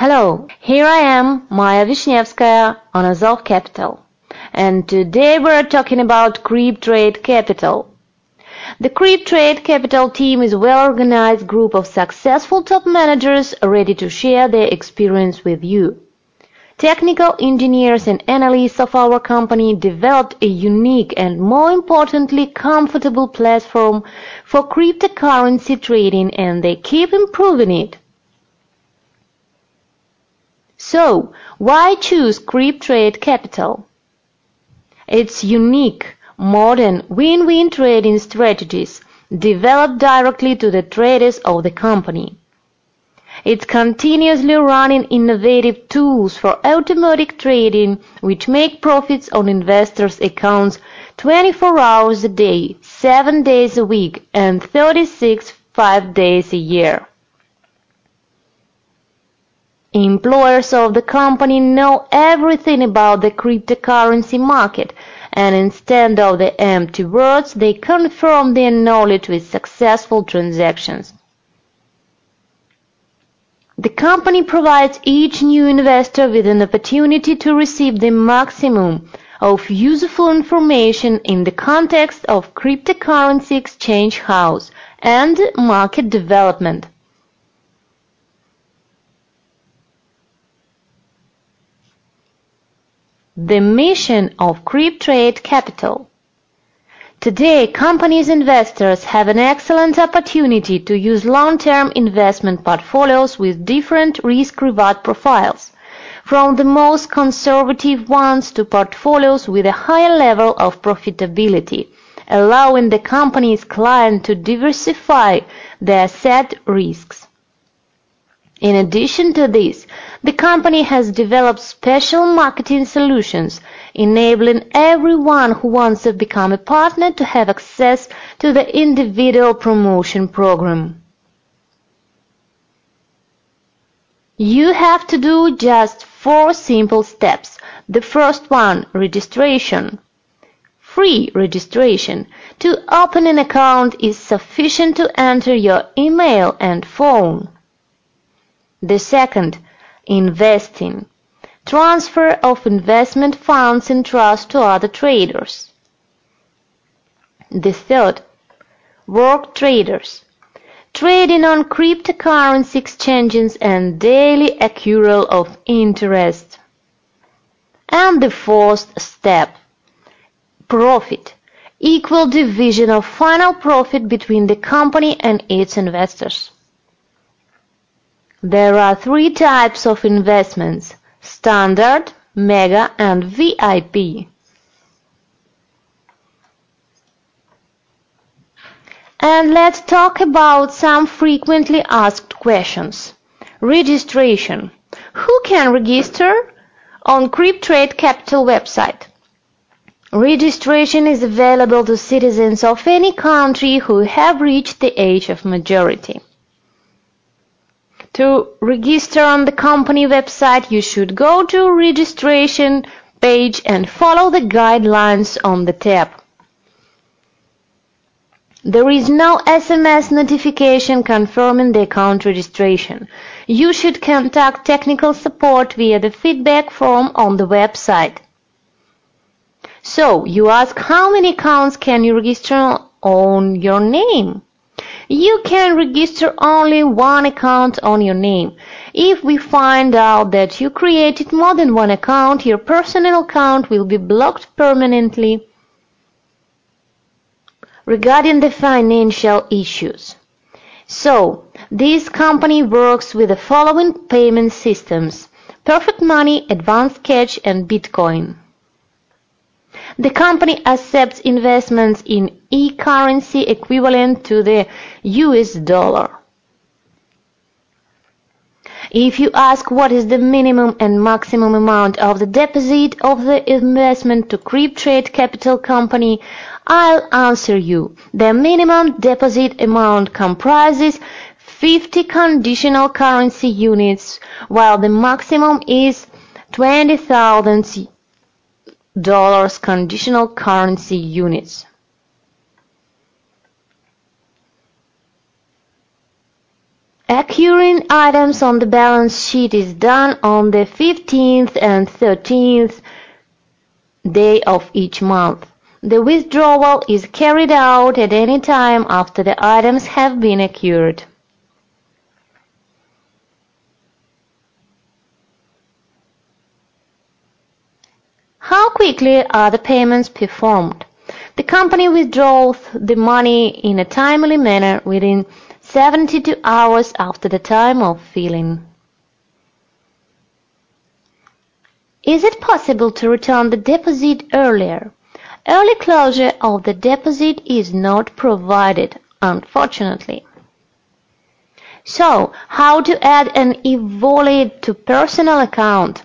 Hello, here I am, Maya Vishnevskaya on Azov Capital. And today we're talking about Cryp Trade Capital. The Cryp Trade Capital team is a well-organized group of successful top managers ready to share their experience with you. Technical engineers and analysts of our company developed a unique and more importantly comfortable platform for cryptocurrency trading and they keep improving it. So, why choose Cryp Trade Capital? Its unique, modern, win-win trading strategies developed directly to the traders of the company. It's continuously running innovative tools for automatic trading which make profits on investors' accounts 24 hours a day, 7 days a week, and 36 5 days a year. Employers of the company know everything about the cryptocurrency market, and instead of the empty words, they confirm their knowledge with successful transactions. The company provides each new investor with an opportunity to receive the maximum of useful information in the context of cryptocurrency exchange house and market development. The mission of Cryp Trade Capital Today, companies investors have an excellent opportunity to use long-term investment portfolios with different risk-reward profiles, from the most conservative ones to portfolios with a higher level of profitability, allowing the company's client to diversify their set risks. In addition to this, the company has developed special marketing solutions enabling everyone who wants to become a partner to have access to the individual promotion program. You have to do just four simple steps. The first one, registration. Free registration. To open an account is sufficient to enter your email and phone. The second, investing. Transfer of investment funds in trust to other traders. The third, work traders. Trading on cryptocurrency exchanges and daily accrual of interest. And the fourth step, profit. Equal division of final profit between the company and its investors. There are three types of investments: Standard, Mega, and VIP. And let's talk about some frequently asked questions. Registration. Who can register? On Cryp Trade Capital website. Registration is available to citizens of any country who have reached the age of majority. To register on the company website, you should go to registration page and follow the guidelines on the tab. There is no SMS notification confirming the account registration. You should contact technical support via the feedback form on the website. So, you ask how many accounts can you register on your name? You can register only one account on your name. If we find out that you created more than one account, your personal account will be blocked permanently. Regarding the financial issues. So, this company works with the following payment systems. Perfect Money, Advanced Cash, and Bitcoin. The company accepts investments in e-currency equivalent to the US dollar. If you ask what is the minimum and maximum amount of the deposit of the investment to Cryp Trade Capital Company, I'll answer you. The minimum deposit amount comprises 50 conditional currency units, while the maximum is 20,000 dollars conditional currency units. Accruing items on the balance sheet is done on the 15th and 13th day of each month. The withdrawal is carried out at any time after the items have been accrued. How quickly are the payments performed? The company withdraws the money in a timely manner within 72 hours after the time of filling. Is it possible to return the deposit earlier? Early closure of the deposit is not provided, unfortunately. So, how to add an e-wallet to personal account?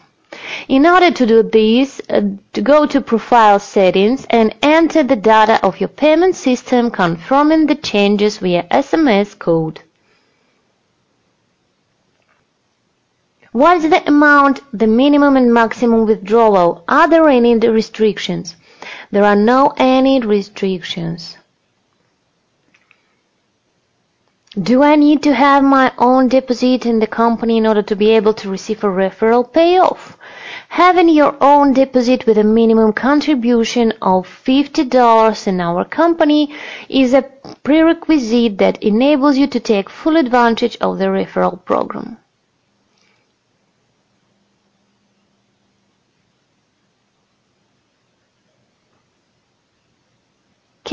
In order to do this, uh, go to Profile Settings and enter the data of your payment system confirming the changes via SMS code. What's the amount, the minimum and maximum withdrawal? Are there any restrictions? There are no any restrictions. Do I need to have my own deposit in the company in order to be able to receive a referral payoff? Having your own deposit with a minimum contribution of $50 in our company is a prerequisite that enables you to take full advantage of the referral program.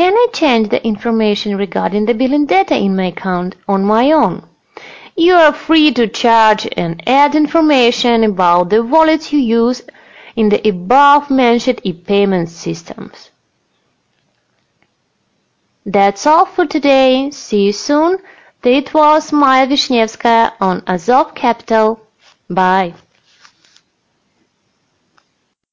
Can I change the information regarding the billing data in my account on my own? You are free to charge and add information about the wallets you use in the above-mentioned e-payment systems. That's all for today. See you soon. It was Maya Vishnevskaya on Azov Capital. Bye.